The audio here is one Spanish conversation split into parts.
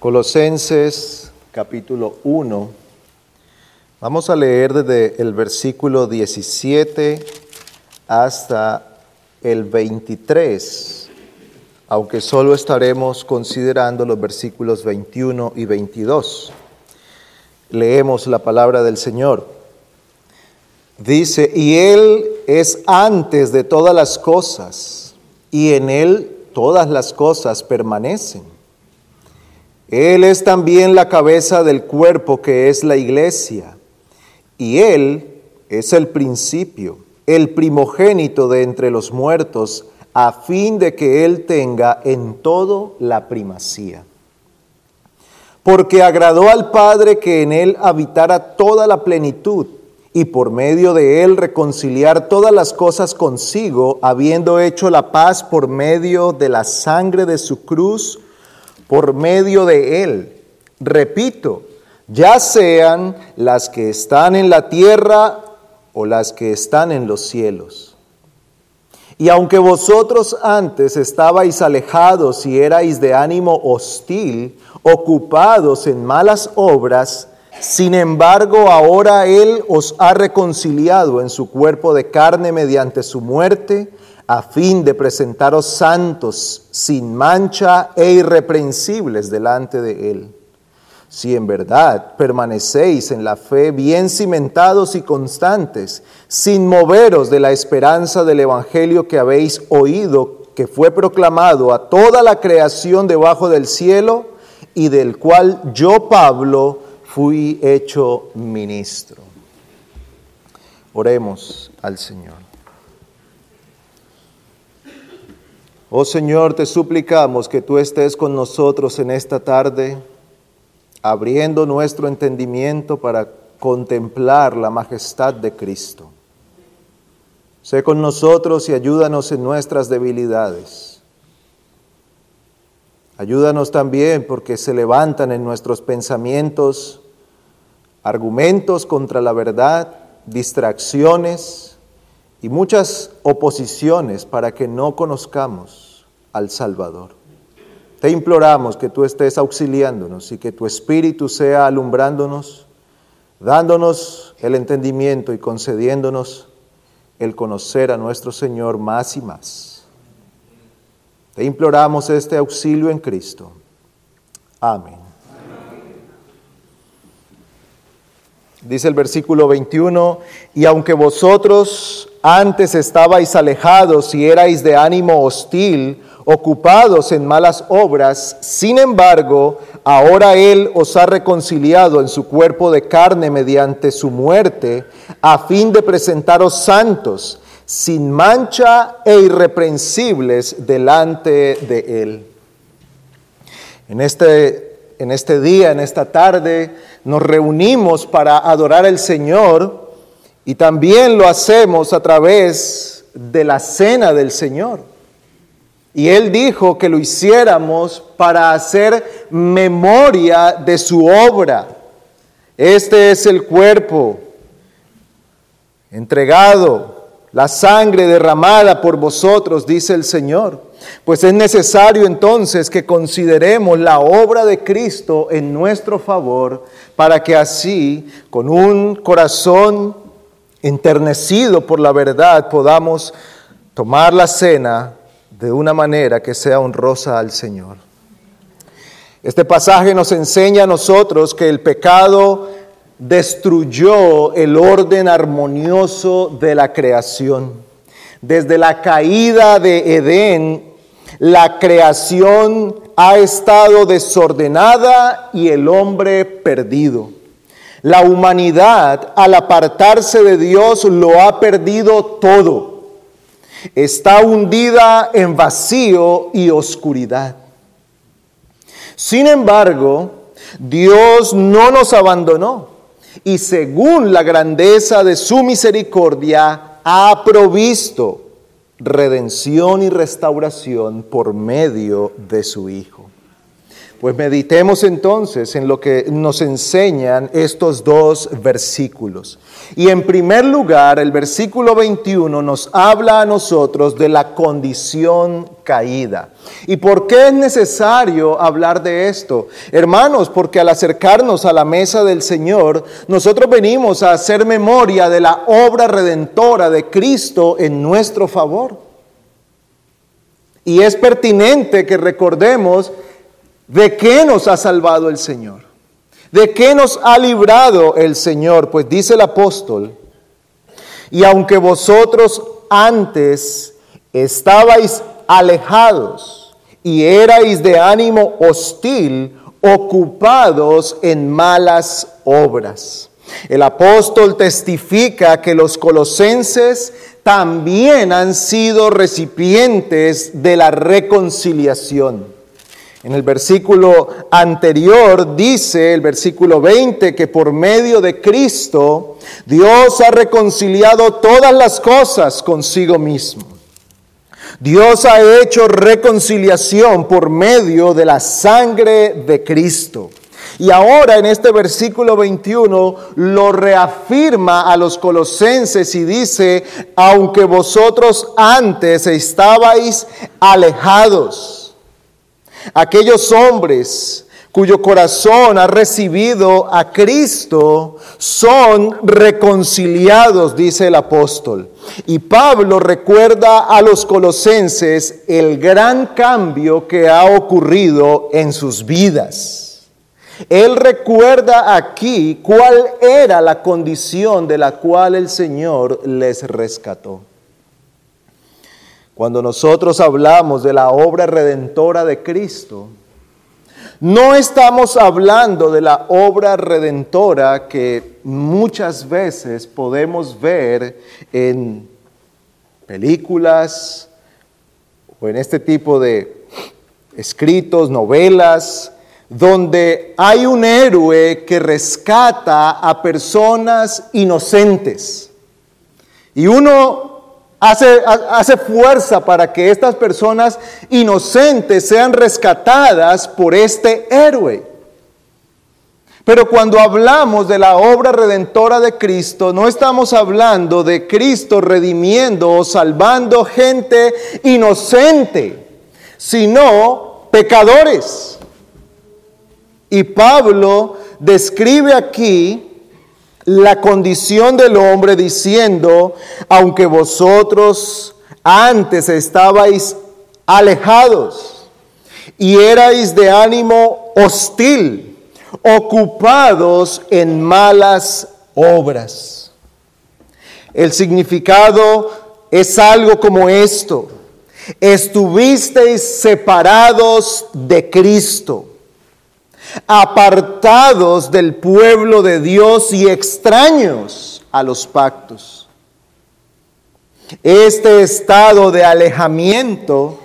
Colosenses capítulo 1. Vamos a leer desde el versículo 17 hasta el 23, aunque solo estaremos considerando los versículos 21 y 22. Leemos la palabra del Señor. Dice, y Él es antes de todas las cosas, y en Él todas las cosas permanecen. Él es también la cabeza del cuerpo que es la iglesia, y Él es el principio, el primogénito de entre los muertos, a fin de que Él tenga en todo la primacía. Porque agradó al Padre que en Él habitara toda la plenitud, y por medio de Él reconciliar todas las cosas consigo, habiendo hecho la paz por medio de la sangre de su cruz, por medio de Él. Repito, ya sean las que están en la tierra o las que están en los cielos. Y aunque vosotros antes estabais alejados y erais de ánimo hostil, ocupados en malas obras, sin embargo ahora Él os ha reconciliado en su cuerpo de carne mediante su muerte, a fin de presentaros santos, sin mancha e irreprensibles delante de Él. Si en verdad permanecéis en la fe bien cimentados y constantes, sin moveros de la esperanza del Evangelio que habéis oído, que fue proclamado a toda la creación debajo del cielo, y del cual yo, Pablo, fui hecho ministro. Oremos al Señor. Oh Señor, te suplicamos que tú estés con nosotros en esta tarde, abriendo nuestro entendimiento para contemplar la majestad de Cristo. Sé con nosotros y ayúdanos en nuestras debilidades. Ayúdanos también porque se levantan en nuestros pensamientos argumentos contra la verdad, distracciones, y muchas oposiciones para que no conozcamos al Salvador. Te imploramos que tú estés auxiliándonos y que tu Espíritu sea alumbrándonos, dándonos el entendimiento y concediéndonos el conocer a nuestro Señor más y más. Te imploramos este auxilio en Cristo. Amén. Dice el versículo 21, y aunque vosotros antes estabais alejados y erais de ánimo hostil, ocupados en malas obras, sin embargo, ahora Él os ha reconciliado en su cuerpo de carne mediante su muerte, a fin de presentaros santos, sin mancha e irreprensibles delante de Él. En este, en este día, en esta tarde, nos reunimos para adorar al Señor y también lo hacemos a través de la cena del Señor. Y Él dijo que lo hiciéramos para hacer memoria de su obra. Este es el cuerpo entregado, la sangre derramada por vosotros, dice el Señor. Pues es necesario entonces que consideremos la obra de Cristo en nuestro favor para que así, con un corazón enternecido por la verdad, podamos tomar la cena de una manera que sea honrosa al Señor. Este pasaje nos enseña a nosotros que el pecado destruyó el orden armonioso de la creación. Desde la caída de Edén, la creación ha estado desordenada y el hombre perdido. La humanidad, al apartarse de Dios, lo ha perdido todo. Está hundida en vacío y oscuridad. Sin embargo, Dios no nos abandonó y según la grandeza de su misericordia ha provisto redención y restauración por medio de su Hijo. Pues meditemos entonces en lo que nos enseñan estos dos versículos. Y en primer lugar, el versículo 21 nos habla a nosotros de la condición caída. ¿Y por qué es necesario hablar de esto? Hermanos, porque al acercarnos a la mesa del Señor, nosotros venimos a hacer memoria de la obra redentora de Cristo en nuestro favor. Y es pertinente que recordemos ¿De qué nos ha salvado el Señor? ¿De qué nos ha librado el Señor? Pues dice el apóstol, y aunque vosotros antes estabais alejados y erais de ánimo hostil, ocupados en malas obras. El apóstol testifica que los colosenses también han sido recipientes de la reconciliación. En el versículo anterior dice, el versículo 20, que por medio de Cristo Dios ha reconciliado todas las cosas consigo mismo. Dios ha hecho reconciliación por medio de la sangre de Cristo. Y ahora en este versículo 21 lo reafirma a los colosenses y dice, aunque vosotros antes estabais alejados, Aquellos hombres cuyo corazón ha recibido a Cristo son reconciliados, dice el apóstol. Y Pablo recuerda a los colosenses el gran cambio que ha ocurrido en sus vidas. Él recuerda aquí cuál era la condición de la cual el Señor les rescató. Cuando nosotros hablamos de la obra redentora de Cristo, no estamos hablando de la obra redentora que muchas veces podemos ver en películas o en este tipo de escritos, novelas, donde hay un héroe que rescata a personas inocentes. Y uno Hace, fuerza para que estas personas inocentes sean rescatadas por este héroe. Pero cuando hablamos de la obra redentora de Cristo, no estamos hablando de Cristo redimiendo o salvando gente inocente, sino pecadores. Y Pablo describe aquí la condición del hombre diciendo, aunque vosotros antes estabais alejados y erais de ánimo hostil, ocupados en malas obras. El significado es algo como esto. Estuvisteis separados de Cristo apartados del pueblo de Dios y extraños a los pactos. Este estado de alejamiento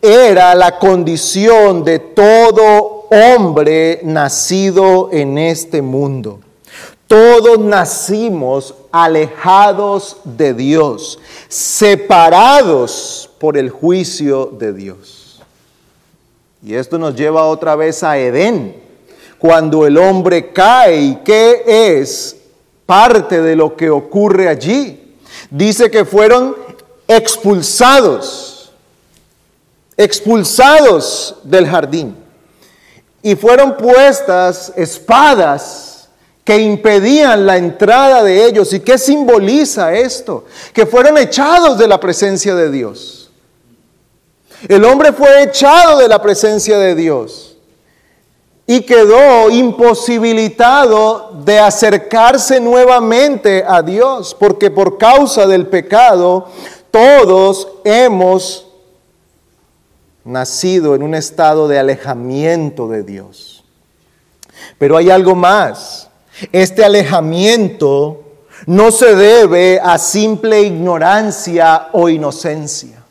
era la condición de todo hombre nacido en este mundo. Todos nacimos alejados de Dios, separados por el juicio de Dios. Y esto nos lleva otra vez a Edén, cuando el hombre cae qué es parte de lo que ocurre allí. Dice que fueron expulsados, expulsados del jardín. Y fueron puestas espadas que impedían la entrada de ellos. ¿Y qué simboliza esto? Que fueron echados de la presencia de Dios. El hombre fue echado de la presencia de Dios y quedó imposibilitado de acercarse nuevamente a Dios, porque por causa del pecado todos hemos nacido en un estado de alejamiento de Dios. Pero hay algo más. Este alejamiento no se debe a simple ignorancia o inocencia.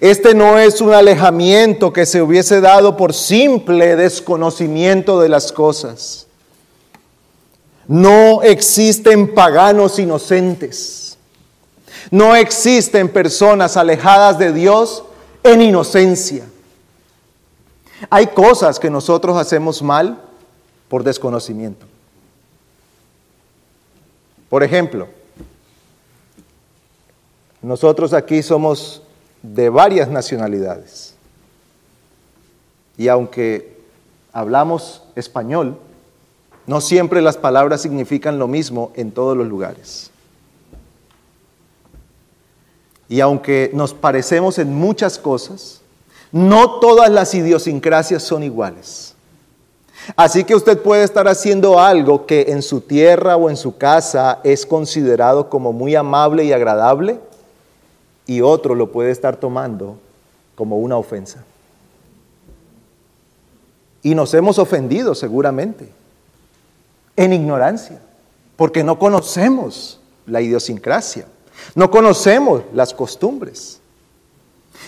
Este no es un alejamiento que se hubiese dado por simple desconocimiento de las cosas. No existen paganos inocentes. No existen personas alejadas de Dios en inocencia. Hay cosas que nosotros hacemos mal por desconocimiento. Por ejemplo, nosotros aquí somos de varias nacionalidades. Y aunque hablamos español, no siempre las palabras significan lo mismo en todos los lugares. Y aunque nos parecemos en muchas cosas, no todas las idiosincrasias son iguales. Así que usted puede estar haciendo algo que en su tierra o en su casa es considerado como muy amable y agradable y otro lo puede estar tomando como una ofensa. Y nos hemos ofendido seguramente, en ignorancia, porque no conocemos la idiosincrasia, no conocemos las costumbres.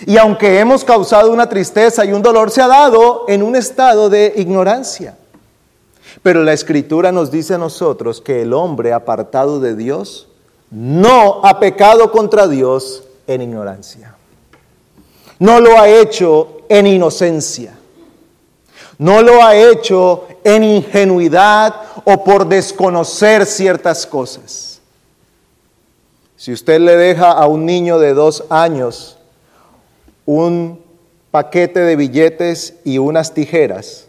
Y aunque hemos causado una tristeza y un dolor, se ha dado en un estado de ignorancia. Pero la escritura nos dice a nosotros que el hombre apartado de Dios no ha pecado contra Dios en ignorancia. No lo ha hecho en inocencia. No lo ha hecho en ingenuidad o por desconocer ciertas cosas. Si usted le deja a un niño de dos años un paquete de billetes y unas tijeras,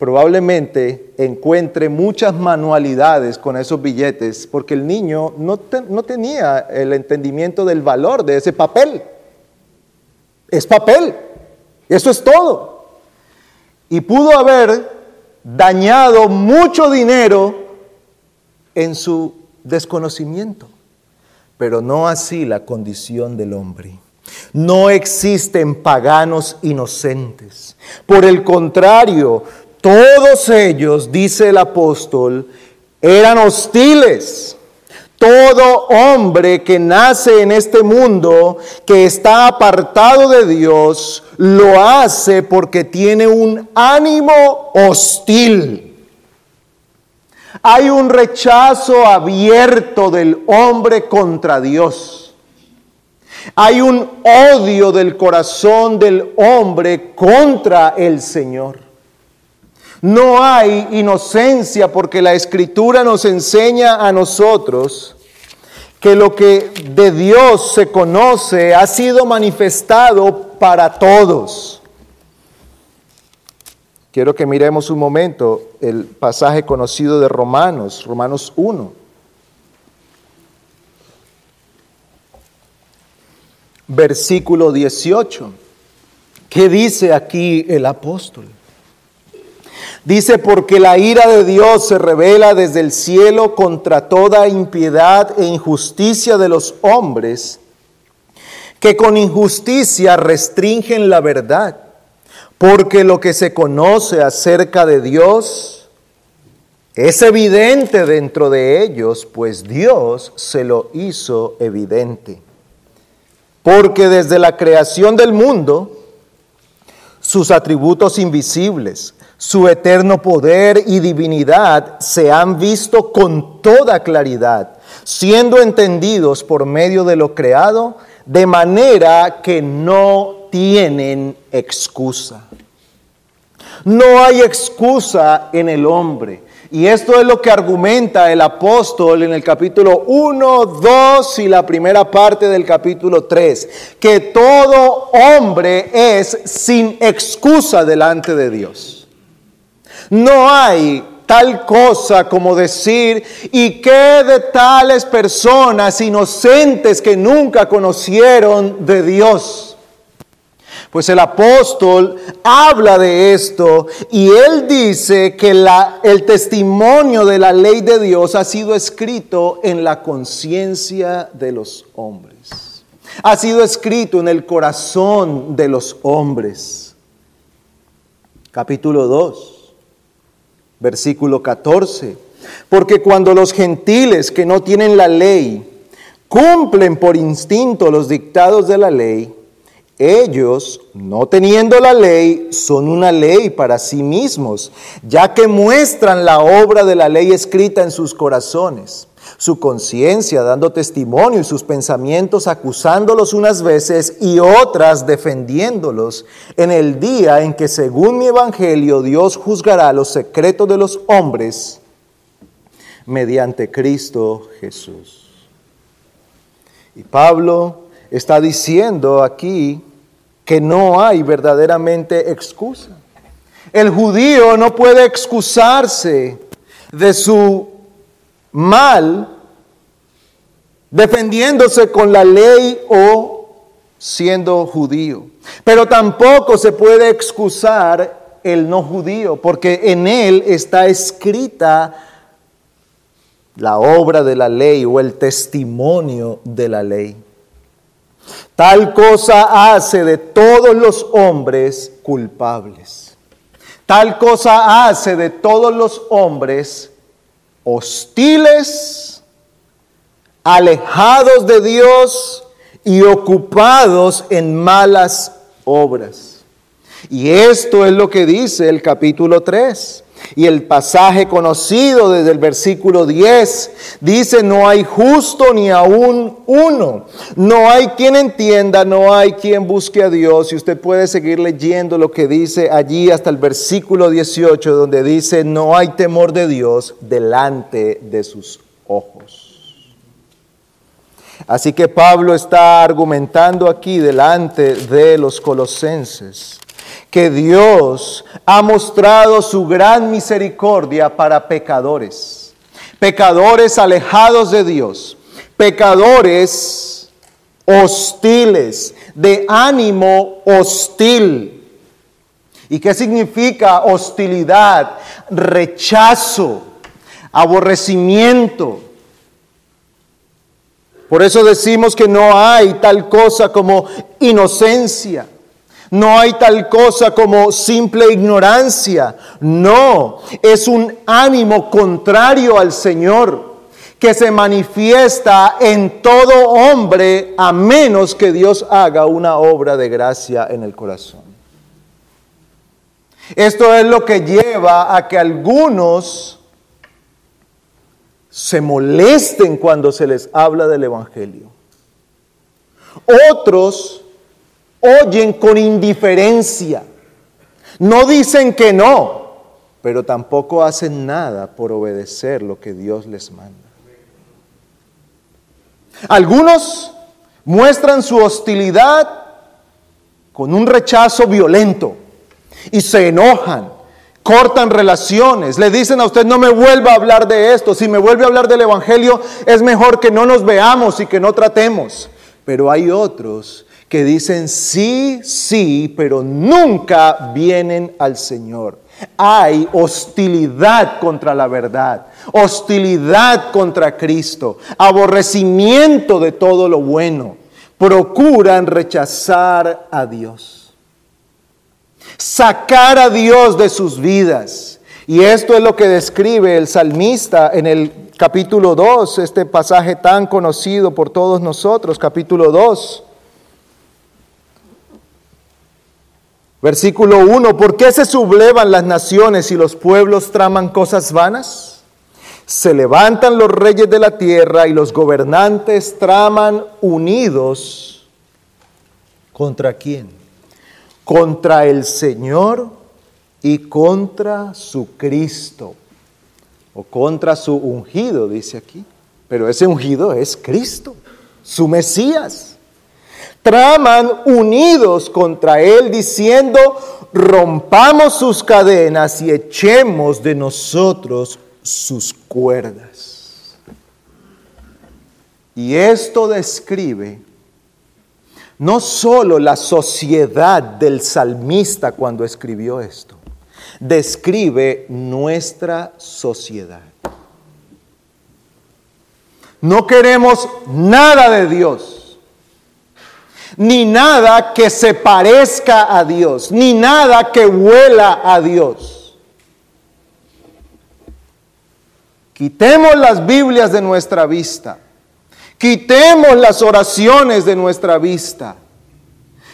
probablemente encuentre muchas manualidades con esos billetes porque el niño no, tenía el entendimiento del valor de ese papel. Es papel, eso es todo y pudo haber dañado mucho dinero en su desconocimiento, pero no así la condición del hombre. No existen paganos inocentes. Por el contrario, todos ellos, dice el apóstol, eran hostiles todo hombre que nace en este mundo, que está apartado de Dios, lo hace porque tiene un ánimo hostil. Hay un rechazo abierto del hombre contra Dios. Hay un odio del corazón del hombre contra el Señor. No hay inocencia porque la escritura nos enseña a nosotros que lo que de Dios se conoce ha sido manifestado para todos. Quiero que miremos un momento el pasaje conocido de Romanos, Romanos 1. Versículo 18. ¿Qué dice aquí el apóstol? Dice, porque la ira de Dios se revela desde el cielo contra toda impiedad e injusticia de los hombres, que con injusticia restringen la verdad, porque lo que se conoce acerca de Dios es evidente dentro de ellos, pues Dios se lo hizo evidente. Porque desde la creación del mundo, sus atributos invisibles, su eterno poder y divinidad se han visto con toda claridad, siendo entendidos por medio de lo creado, de manera que no tienen excusa. No hay excusa en el hombre. Y esto es lo que argumenta el apóstol en el capítulo 1, 2 y la primera parte del capítulo 3, que todo hombre es sin excusa delante de Dios. No hay tal cosa como decir, ¿y qué de tales personas inocentes que nunca conocieron de Dios? Pues el apóstol habla de esto y él dice que el testimonio de la ley de Dios ha sido escrito en la conciencia de los hombres. Ha sido escrito en el corazón de los hombres. Capítulo 2 Versículo 14. Porque cuando los gentiles que no tienen la ley cumplen por instinto los dictados de la ley, ellos, no teniendo la ley, son una ley para sí mismos, ya que muestran la obra de la ley escrita en sus corazones, su conciencia dando testimonio y sus pensamientos acusándolos unas veces y otras defendiéndolos en el día en que según mi evangelio Dios juzgará los secretos de los hombres mediante Cristo Jesús. Y Pablo está diciendo aquí que no hay verdaderamente excusa. El judío no puede excusarse de su mal defendiéndose con la ley o siendo judío. Pero tampoco se puede excusar el no judío, porque en él está escrita la obra de la ley o el testimonio de la ley. Tal cosa hace de todos los hombres culpables. Tal cosa hace de todos los hombres hostiles, alejados de Dios y ocupados en malas obras. Y esto es lo que dice el capítulo 3. Y el pasaje conocido desde el versículo 10 dice, no hay justo ni aún uno, no hay quien entienda, no hay quien busque a Dios. Y usted puede seguir leyendo lo que dice allí hasta el versículo 18, donde dice, no hay temor de Dios delante de sus ojos. Así que Pablo está argumentando aquí delante de los colosenses que Dios ha mostrado su gran misericordia para pecadores, pecadores alejados de Dios, pecadores hostiles, de ánimo hostil. ¿Y qué significa hostilidad? Rechazo, aborrecimiento. Por eso decimos que no hay tal cosa como inocencia. No hay tal cosa como simple ignorancia. No, es un ánimo contrario al Señor que se manifiesta en todo hombre a menos que Dios haga una obra de gracia en el corazón. Esto es lo que lleva a que algunos se molesten cuando se les habla del Evangelio. Otros oyen con indiferencia. No dicen que no, pero tampoco hacen nada por obedecer lo que Dios les manda. Algunos muestran su hostilidad con un rechazo violento y se enojan, cortan relaciones, le dicen a usted no me vuelva a hablar de esto, si me vuelve a hablar del Evangelio es mejor que no nos veamos y que no tratemos. Pero hay otros que dicen sí, sí, pero nunca vienen al Señor. Hay hostilidad contra la verdad, hostilidad contra Cristo, aborrecimiento de todo lo bueno. Procuran rechazar a Dios, sacar a Dios de sus vidas. Y esto es lo que describe el salmista en el capítulo 2, este pasaje tan conocido por todos nosotros, capítulo 2 Versículo 1, ¿por qué se sublevan las naciones y los pueblos traman cosas vanas? Se levantan los reyes de la tierra y los gobernantes traman unidos. ¿Contra quién? Contra el Señor y contra su Cristo. O contra su ungido, dice aquí. Pero ese ungido es Cristo, su Mesías traman unidos contra él diciendo, rompamos sus cadenas y echemos de nosotros sus cuerdas. Y esto describe no solo la sociedad del salmista cuando escribió esto, describe nuestra sociedad. No queremos nada de Dios ni nada que se parezca a Dios, ni nada que huela a Dios. Quitemos las Biblias de nuestra vista. Quitemos las oraciones de nuestra vista.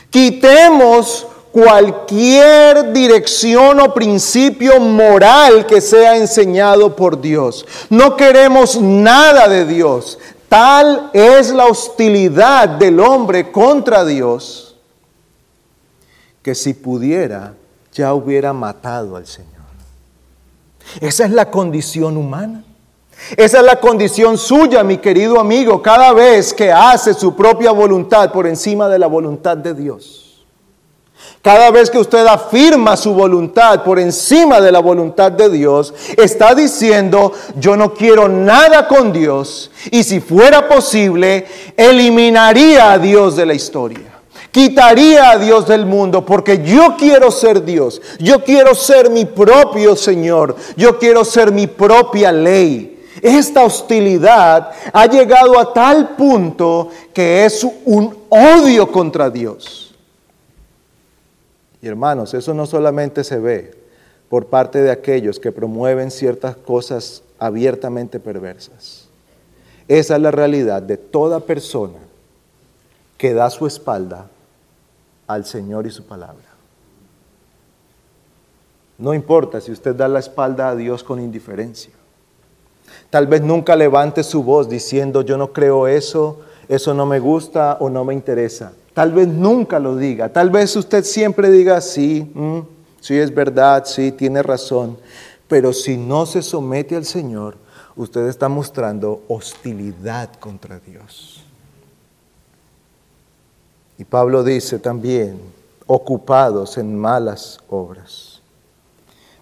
Quitemos cualquier dirección o principio moral que sea enseñado por Dios. No queremos nada de Dios. Tal es la hostilidad del hombre contra Dios que si pudiera ya hubiera matado al Señor. Esa es la condición humana. Esa es la condición suya, mi querido amigo, cada vez que hace su propia voluntad por encima de la voluntad de Dios. Cada vez que usted afirma su voluntad por encima de la voluntad de Dios, está diciendo, yo no quiero nada con Dios y si fuera posible, eliminaría a Dios de la historia. Quitaría a Dios del mundo porque yo quiero ser Dios. Yo quiero ser mi propio Señor. Yo quiero ser mi propia ley. Esta hostilidad ha llegado a tal punto que es un odio contra Dios. Hermanos, eso no solamente se ve por parte de aquellos que promueven ciertas cosas abiertamente perversas. Esa es la realidad de toda persona que da su espalda al Señor y su palabra. No importa si usted da la espalda a Dios con indiferencia. Tal vez nunca levante su voz diciendo yo no creo eso, eso no me gusta o no me interesa. Tal vez nunca lo diga. Tal vez usted siempre diga sí, mm, sí es verdad, sí, tiene razón. Pero si no se somete al Señor, usted está mostrando hostilidad contra Dios. Y Pablo dice también, ocupados en malas obras.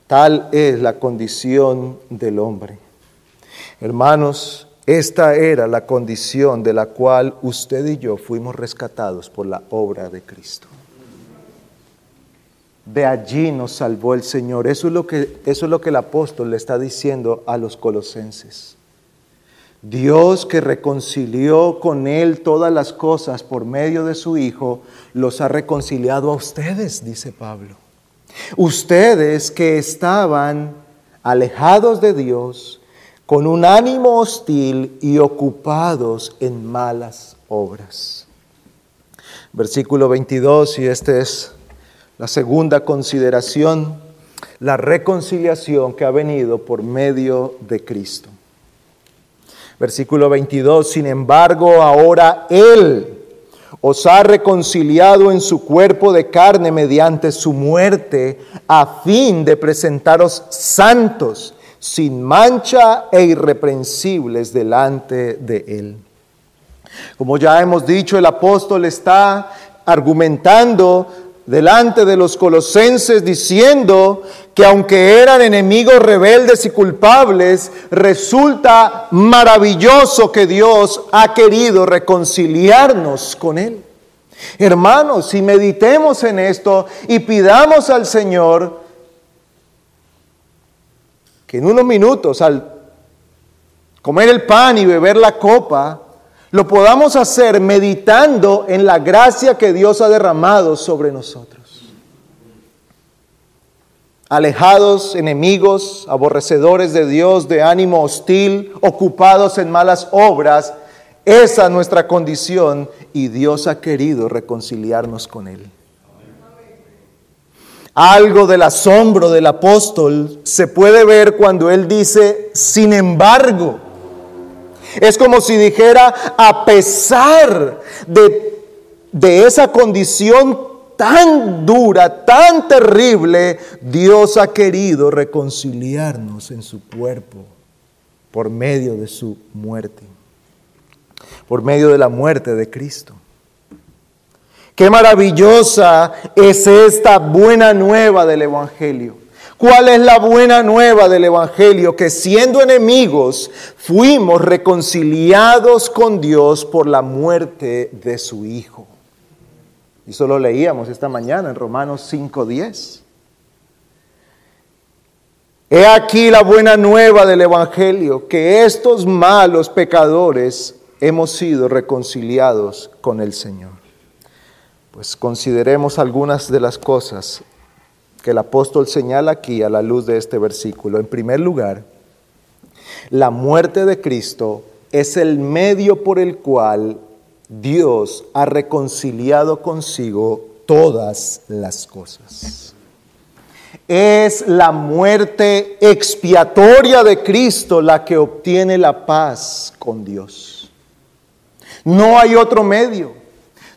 Tal es la condición del hombre. Hermanos, esta era la condición de la cual usted y yo fuimos rescatados por la obra de Cristo. De allí nos salvó el Señor. Eso es lo que, eso es lo que el apóstol le está diciendo a los colosenses. Dios que reconcilió con Él todas las cosas por medio de su Hijo, los ha reconciliado a ustedes, dice Pablo. Ustedes que estaban alejados de Dios, con un ánimo hostil y ocupados en malas obras. Versículo 22, y esta es la segunda consideración, la reconciliación que ha venido por medio de Cristo. Versículo 22, sin embargo, ahora Él os ha reconciliado en su cuerpo de carne mediante su muerte, a fin de presentaros santos sin mancha e irreprensibles delante de Él. Como ya hemos dicho, el apóstol está argumentando delante de los colosenses diciendo que aunque eran enemigos rebeldes y culpables, resulta maravilloso que Dios ha querido reconciliarnos con Él. Hermanos, si meditemos en esto y pidamos al Señor en unos minutos al comer el pan y beber la copa, lo podamos hacer meditando en la gracia que Dios ha derramado sobre nosotros. Alejados, enemigos, aborrecedores de Dios, de ánimo hostil, ocupados en malas obras, esa es nuestra condición y Dios ha querido reconciliarnos con Él. Algo del asombro del apóstol se puede ver cuando él dice, sin embargo. Es como si dijera, a pesar de, de esa condición tan dura, tan terrible, Dios ha querido reconciliarnos en su cuerpo por medio de su muerte, por medio de la muerte de Cristo. Qué maravillosa es esta buena nueva del Evangelio. ¿Cuál es la buena nueva del Evangelio? Que siendo enemigos fuimos reconciliados con Dios por la muerte de su Hijo. Y eso lo leíamos esta mañana en Romanos 5.10. He aquí la buena nueva del Evangelio, que estos malos pecadores hemos sido reconciliados con el Señor. Pues consideremos algunas de las cosas que el apóstol señala aquí a la luz de este versículo. En primer lugar, la muerte de Cristo es el medio por el cual Dios ha reconciliado consigo todas las cosas. Es la muerte expiatoria de Cristo la que obtiene la paz con Dios. No hay otro medio,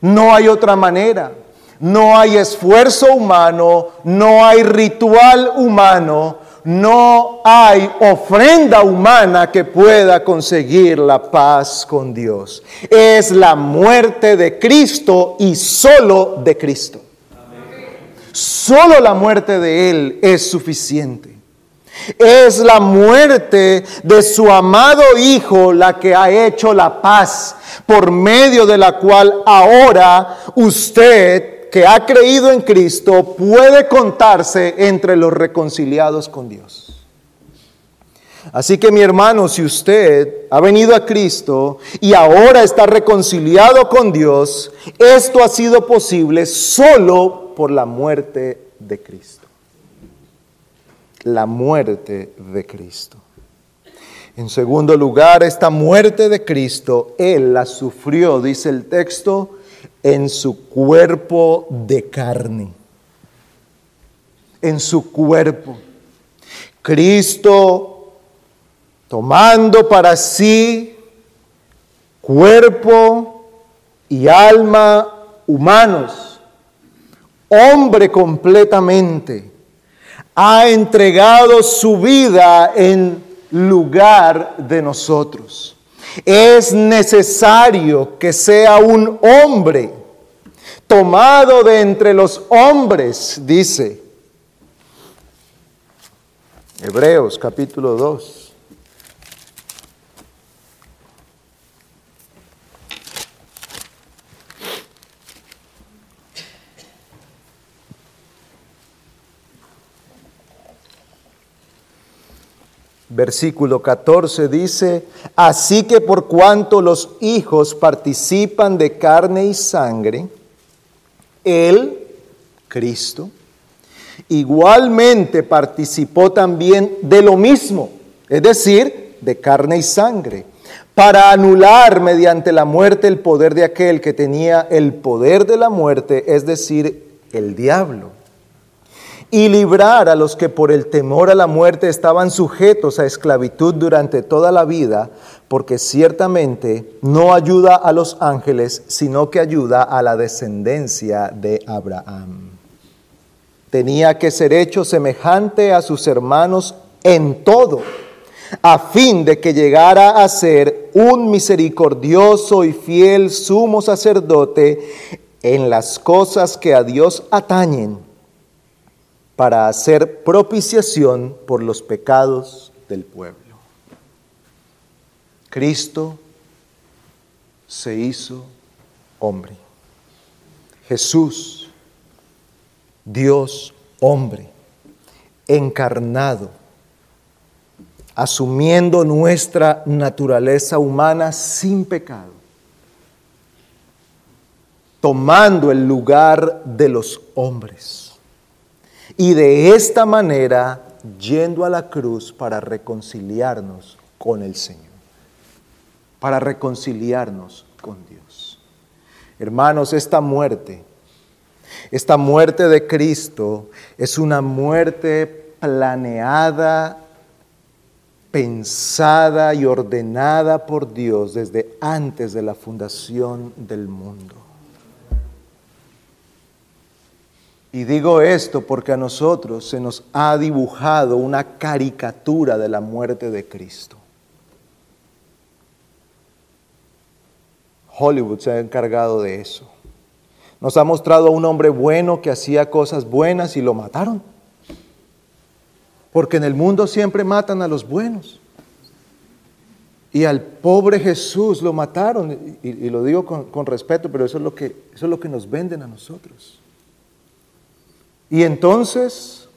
no hay otra manera, no hay esfuerzo humano, no hay ritual humano, no hay ofrenda humana que pueda conseguir la paz con Dios. Es la muerte de Cristo y solo de Cristo. Solo la muerte de Él es suficiente. Es la muerte de su amado Hijo la que ha hecho la paz, por medio de la cual ahora usted que ha creído en Cristo puede contarse entre los reconciliados con Dios. Así que mi hermano, si usted ha venido a Cristo y ahora está reconciliado con Dios, esto ha sido posible solo por la muerte de Cristo. La muerte de Cristo. En segundo lugar, esta muerte de Cristo, Él la sufrió, dice el texto, en su cuerpo de carne. En su cuerpo. Cristo tomando para sí cuerpo y alma humanos, hombre completamente, ha entregado su vida en lugar de nosotros. Es necesario que sea un hombre tomado de entre los hombres, dice Hebreos capítulo 2. Versículo 14 dice, así que por cuanto los hijos participan de carne y sangre, él, Cristo, igualmente participó también de lo mismo, es decir, de carne y sangre, para anular mediante la muerte el poder de aquel que tenía el poder de la muerte, es decir, el diablo, y librar a los que por el temor a la muerte estaban sujetos a esclavitud durante toda la vida, porque ciertamente no ayuda a los ángeles, sino que ayuda a la descendencia de Abraham. Tenía que ser hecho semejante a sus hermanos en todo, a fin de que llegara a ser un misericordioso y fiel sumo sacerdote en las cosas que a Dios atañen, para hacer propiciación por los pecados del pueblo. Cristo se hizo hombre. Jesús, Dios hombre, encarnado, asumiendo nuestra naturaleza humana sin pecado, tomando el lugar de los hombres. Y de esta manera yendo a la cruz para reconciliarnos con el Señor para reconciliarnos con Dios. Hermanos, esta muerte, esta muerte de Cristo es una muerte planeada, pensada y ordenada por Dios desde antes de la fundación del mundo. Y digo esto porque a nosotros se nos ha dibujado una caricatura de la muerte de Cristo. Hollywood se ha encargado de eso. Nos ha mostrado a un hombre bueno que hacía cosas buenas y lo mataron. Porque en el mundo siempre matan a los buenos. Y al pobre Jesús lo mataron, y, lo digo con, respeto, pero eso es, lo que, eso es lo que nos venden a nosotros. Y entonces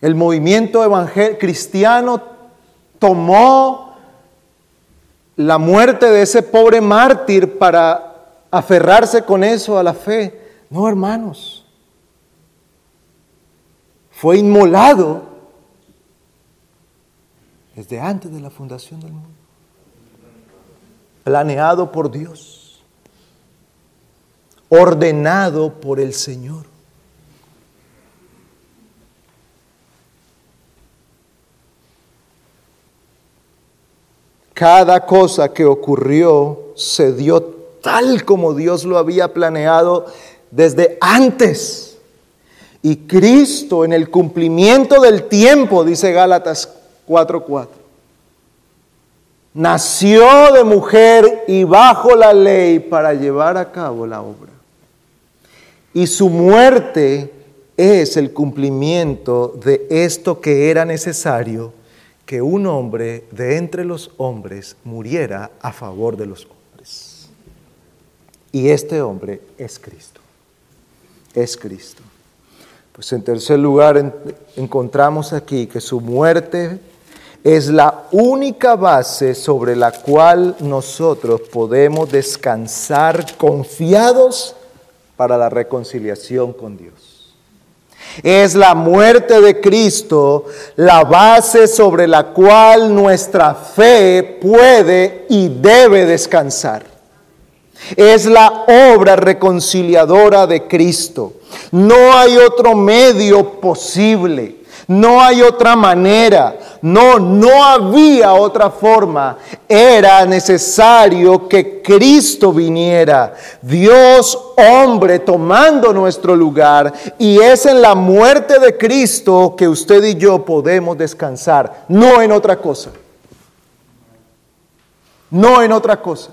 el movimiento evangel cristiano tomó la muerte de ese pobre mártir para aferrarse con eso a la fe. No, hermanos. Fue inmolado desde antes de la fundación del mundo. Planeado por Dios. Ordenado por el Señor. Cada cosa que ocurrió se dio tal como Dios lo había planeado desde antes. Y Cristo en el cumplimiento del tiempo, dice Gálatas 4:4, nació de mujer y bajo la ley para llevar a cabo la obra. Y su muerte es el cumplimiento de esto que era necesario, que un hombre de entre los hombres muriera a favor de los hombres. Y este hombre es Cristo. Es Cristo. Pues en tercer lugar encontramos aquí que su muerte es la única base sobre la cual nosotros podemos descansar confiados para la reconciliación con Dios. Es la muerte de Cristo la base sobre la cual nuestra fe puede y debe descansar. Es la obra reconciliadora de Cristo. No hay otro medio posible. No hay otra manera. No, no había otra forma. Era necesario que Cristo viniera, Dios hombre tomando nuestro lugar. Y es en la muerte de Cristo que usted y yo podemos descansar, no en otra cosa. No en otra cosa.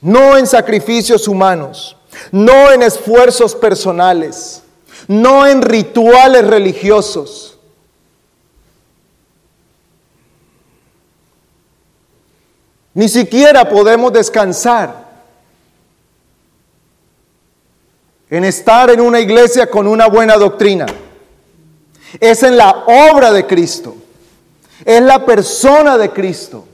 No en sacrificios humanos, no en esfuerzos personales no en rituales religiosos. Ni siquiera podemos descansar en estar en una iglesia con una buena doctrina. Es en la obra de Cristo. Es la persona de Cristo.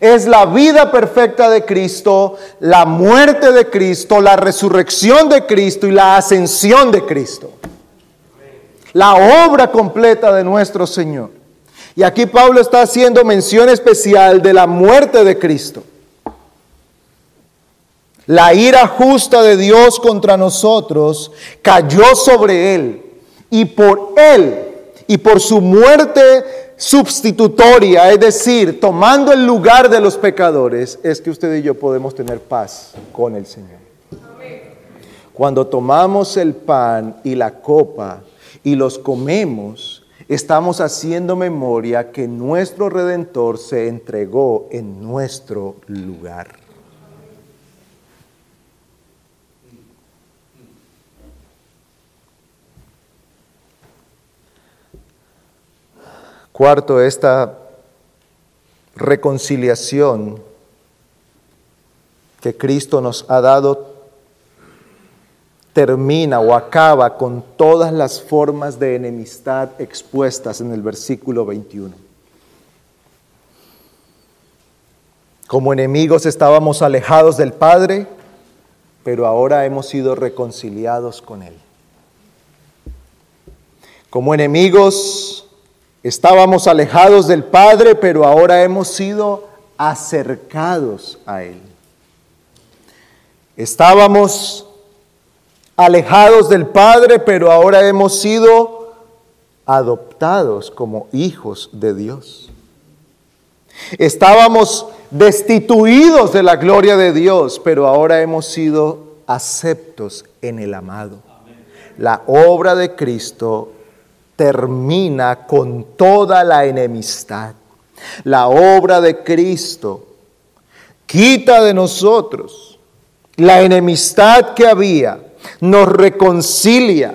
Es la vida perfecta de Cristo, la muerte de Cristo, la resurrección de Cristo y la ascensión de Cristo. La obra completa de nuestro Señor. Y aquí Pablo está haciendo mención especial de la muerte de Cristo. La ira justa de Dios contra nosotros cayó sobre él y por él y por su muerte substitutoria, es decir, tomando el lugar de los pecadores, es que usted y yo podemos tener paz con el Señor. Cuando tomamos el pan y la copa y los comemos, estamos haciendo memoria que nuestro Redentor se entregó en nuestro lugar. Cuarto, esta reconciliación que Cristo nos ha dado termina o acaba con todas las formas de enemistad expuestas en el versículo 21. Como enemigos estábamos alejados del Padre, pero ahora hemos sido reconciliados con Él. Como enemigos Estábamos alejados del Padre, pero ahora hemos sido acercados a Él. Estábamos alejados del Padre, pero ahora hemos sido adoptados como hijos de Dios. Estábamos destituidos de la gloria de Dios, pero ahora hemos sido aceptos en el amado. La obra de Cristo termina con toda la enemistad. La obra de Cristo quita de nosotros la enemistad que había, nos reconcilia,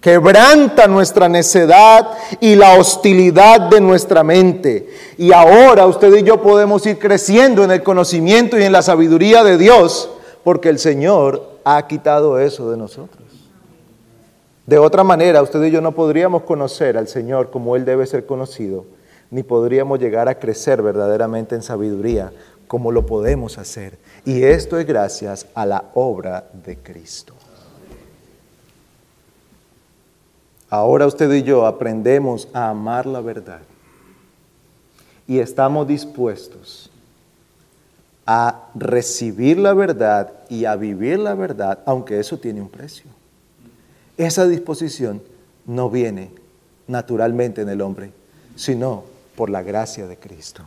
quebranta nuestra necedad y la hostilidad de nuestra mente. Y ahora usted y yo podemos ir creciendo en el conocimiento y en la sabiduría de Dios, porque el Señor ha quitado eso de nosotros. De otra manera, usted y yo no podríamos conocer al Señor como Él debe ser conocido, ni podríamos llegar a crecer verdaderamente en sabiduría como lo podemos hacer. Y esto es gracias a la obra de Cristo. Ahora usted y yo aprendemos a amar la verdad y estamos dispuestos a recibir la verdad y a vivir la verdad, aunque eso tiene un precio. Esa disposición no viene naturalmente en el hombre, sino por la gracia de Cristo.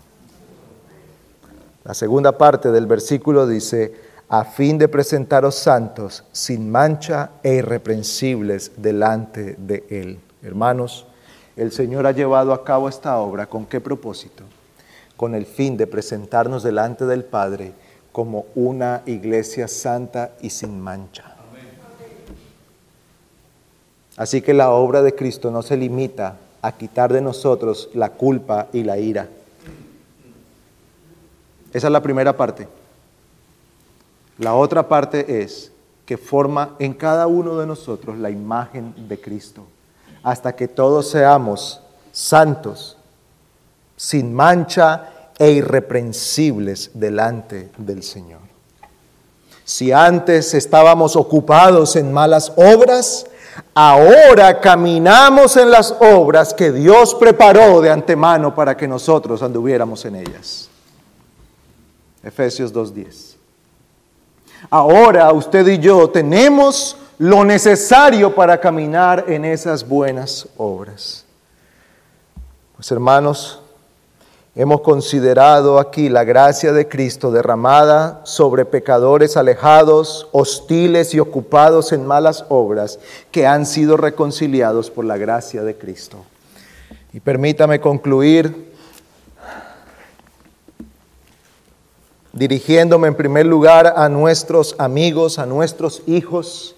La segunda parte del versículo dice, a fin de presentaros santos, sin mancha e irreprensibles delante de Él. Hermanos, el Señor ha llevado a cabo esta obra con qué propósito? Con el fin de presentarnos delante del Padre como una iglesia santa y sin mancha. Así que la obra de Cristo no se limita a quitar de nosotros la culpa y la ira. Esa es la primera parte. La otra parte es que forma en cada uno de nosotros la imagen de Cristo, hasta que todos seamos santos, sin mancha e irreprensibles delante del Señor. Si antes estábamos ocupados en malas obras, ahora caminamos en las obras que Dios preparó de antemano para que nosotros anduviéramos en ellas. Efesios 2.10. Ahora usted y yo tenemos lo necesario para caminar en esas buenas obras. Pues hermanos, hemos considerado aquí la gracia de Cristo derramada sobre pecadores alejados, hostiles y ocupados en malas obras que han sido reconciliados por la gracia de Cristo. Y permítame concluir dirigiéndome en primer lugar a nuestros amigos, a nuestros hijos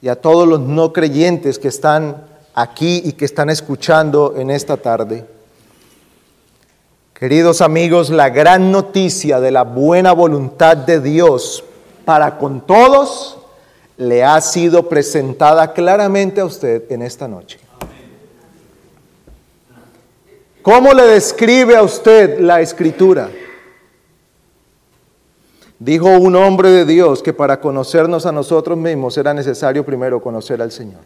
y a todos los no creyentes que están aquí y que están escuchando en esta tarde. Queridos amigos, la gran noticia de la buena voluntad de Dios para con todos le ha sido presentada claramente a usted en esta noche. ¿Cómo le describe a usted la escritura? Dijo un hombre de Dios que para conocernos a nosotros mismos era necesario primero conocer al Señor.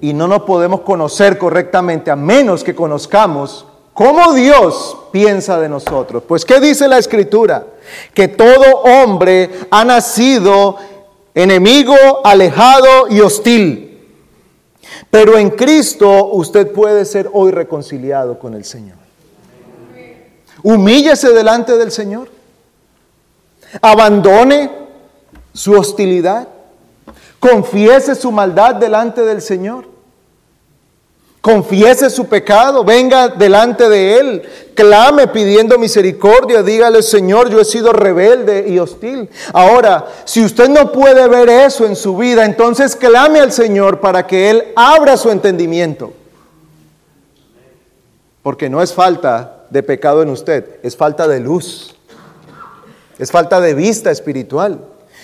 Y no nos podemos conocer correctamente a menos que conozcamos cómo Dios piensa de nosotros. Pues ¿qué dice la Escritura? Que todo hombre ha nacido enemigo, alejado y hostil. Pero en Cristo usted puede ser hoy reconciliado con el Señor. Humíllese delante del Señor abandone su hostilidad, confiese su maldad delante del Señor, confiese su pecado, venga delante de Él, clame pidiendo misericordia, dígale Señor, yo he sido rebelde y hostil. Ahora, si usted no puede ver eso en su vida, entonces clame al Señor para que Él abra su entendimiento. Porque no es falta de pecado en usted, es falta de luz. Es falta de vista espiritual.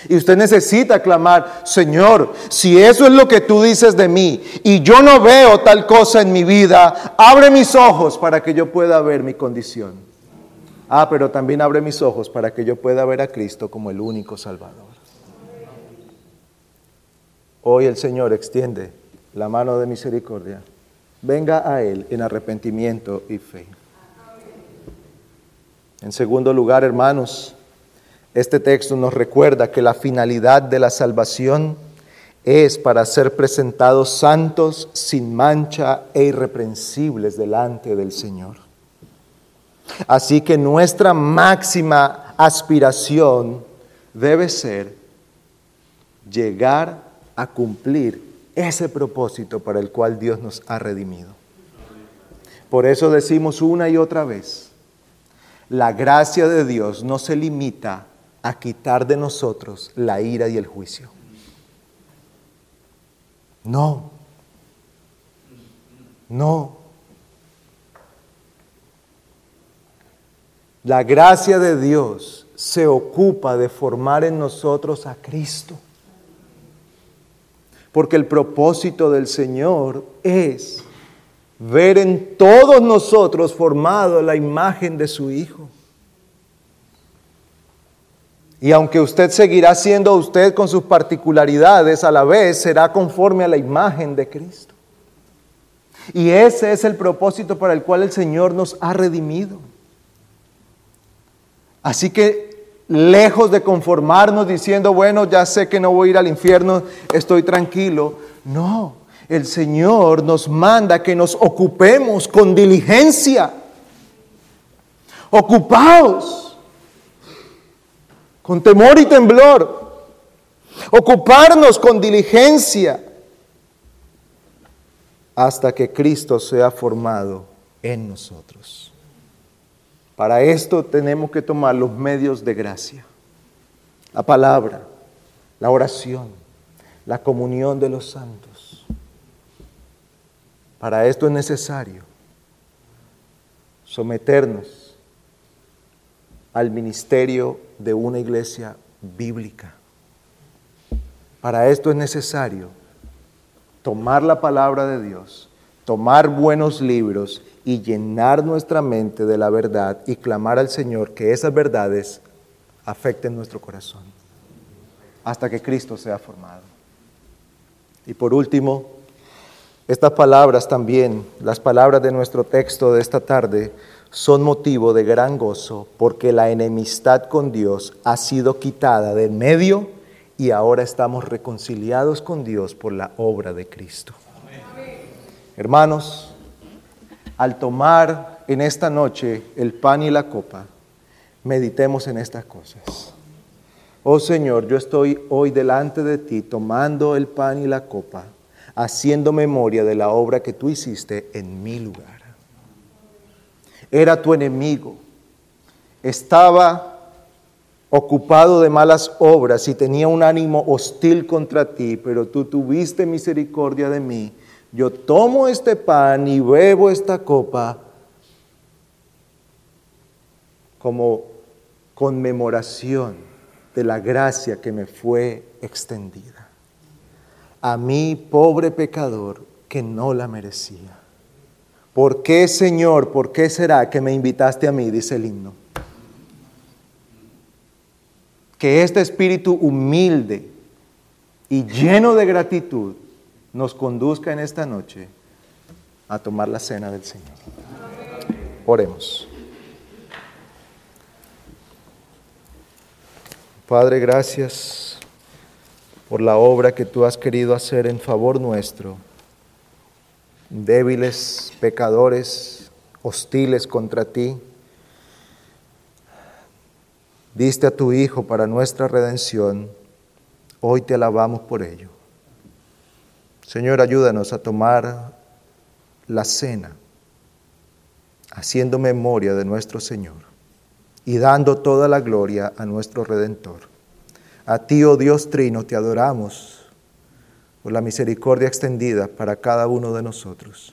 Y usted necesita clamar, Señor, si eso es lo que tú dices de mí y yo no veo tal cosa en mi vida, abre mis ojos para que yo pueda ver mi condición. Ah, pero también abre mis ojos para que yo pueda ver a Cristo como el único Salvador. Hoy el Señor extiende la mano de misericordia. Venga a Él en arrepentimiento y fe. En segundo lugar, hermanos, este texto nos recuerda que la finalidad de la salvación es para ser presentados santos, sin mancha e irreprensibles delante del Señor. Así que nuestra máxima aspiración debe ser llegar a cumplir ese propósito para el cual Dios nos ha redimido. Por eso decimos una y otra vez, la gracia de Dios no se limita a quitar de nosotros la ira y el juicio. No, no. La gracia de Dios se ocupa de formar en nosotros a Cristo. Porque el propósito del Señor es ver en todos nosotros formado la imagen de su Hijo. Y aunque usted seguirá siendo usted con sus particularidades, a la vez será conforme a la imagen de Cristo. Y ese es el propósito para el cual el Señor nos ha redimido. Así que lejos de conformarnos diciendo, bueno, ya sé que no voy a ir al infierno, estoy tranquilo. No, el Señor nos manda que nos ocupemos con diligencia. Ocupaos con temor y temblor. Ocuparnos con diligencia hasta que Cristo sea formado en nosotros. Para esto tenemos que tomar los medios de gracia, la palabra, la oración, la comunión de los santos. Para esto es necesario someternos al ministerio de una iglesia bíblica. Para esto es necesario tomar la palabra de Dios, tomar buenos libros y llenar nuestra mente de la verdad y clamar al Señor que esas verdades afecten nuestro corazón hasta que Cristo sea formado. Y por último, estas palabras también, las palabras de nuestro texto de esta tarde, son motivo de gran gozo porque la enemistad con Dios ha sido quitada de medio y ahora estamos reconciliados con Dios por la obra de Cristo. Hermanos, al tomar en esta noche el pan y la copa, meditemos en estas cosas. Oh Señor, yo estoy hoy delante de ti tomando el pan y la copa, haciendo memoria de la obra que tú hiciste en mi lugar. Era tu enemigo, estaba ocupado de malas obras y tenía un ánimo hostil contra ti, pero tú tuviste misericordia de mí. Yo tomo este pan y bebo esta copa como conmemoración de la gracia que me fue extendida. A mí, pobre pecador, que no la merecía. ¿Por qué, Señor, por qué será que me invitaste a mí? Dice el himno. que este espíritu humilde y lleno de gratitud nos conduzca en esta noche a tomar la cena del Señor. Oremos. Padre, gracias por la obra que tú has querido hacer en favor nuestro, débiles, pecadores, hostiles contra ti diste a tu Hijo para nuestra redención, hoy te alabamos por ello. Señor, ayúdanos a tomar la cena, haciendo memoria de nuestro Señor y dando toda la gloria a nuestro Redentor. A ti, oh Dios Trino, te adoramos por la misericordia extendida para cada uno de nosotros.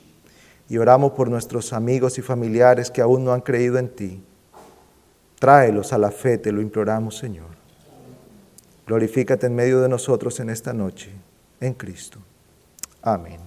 Y oramos por nuestros amigos y familiares que aún no han creído en ti Tráelos a la fe, te lo imploramos, Señor. Glorifícate en medio de nosotros en esta noche, en Cristo. Amén.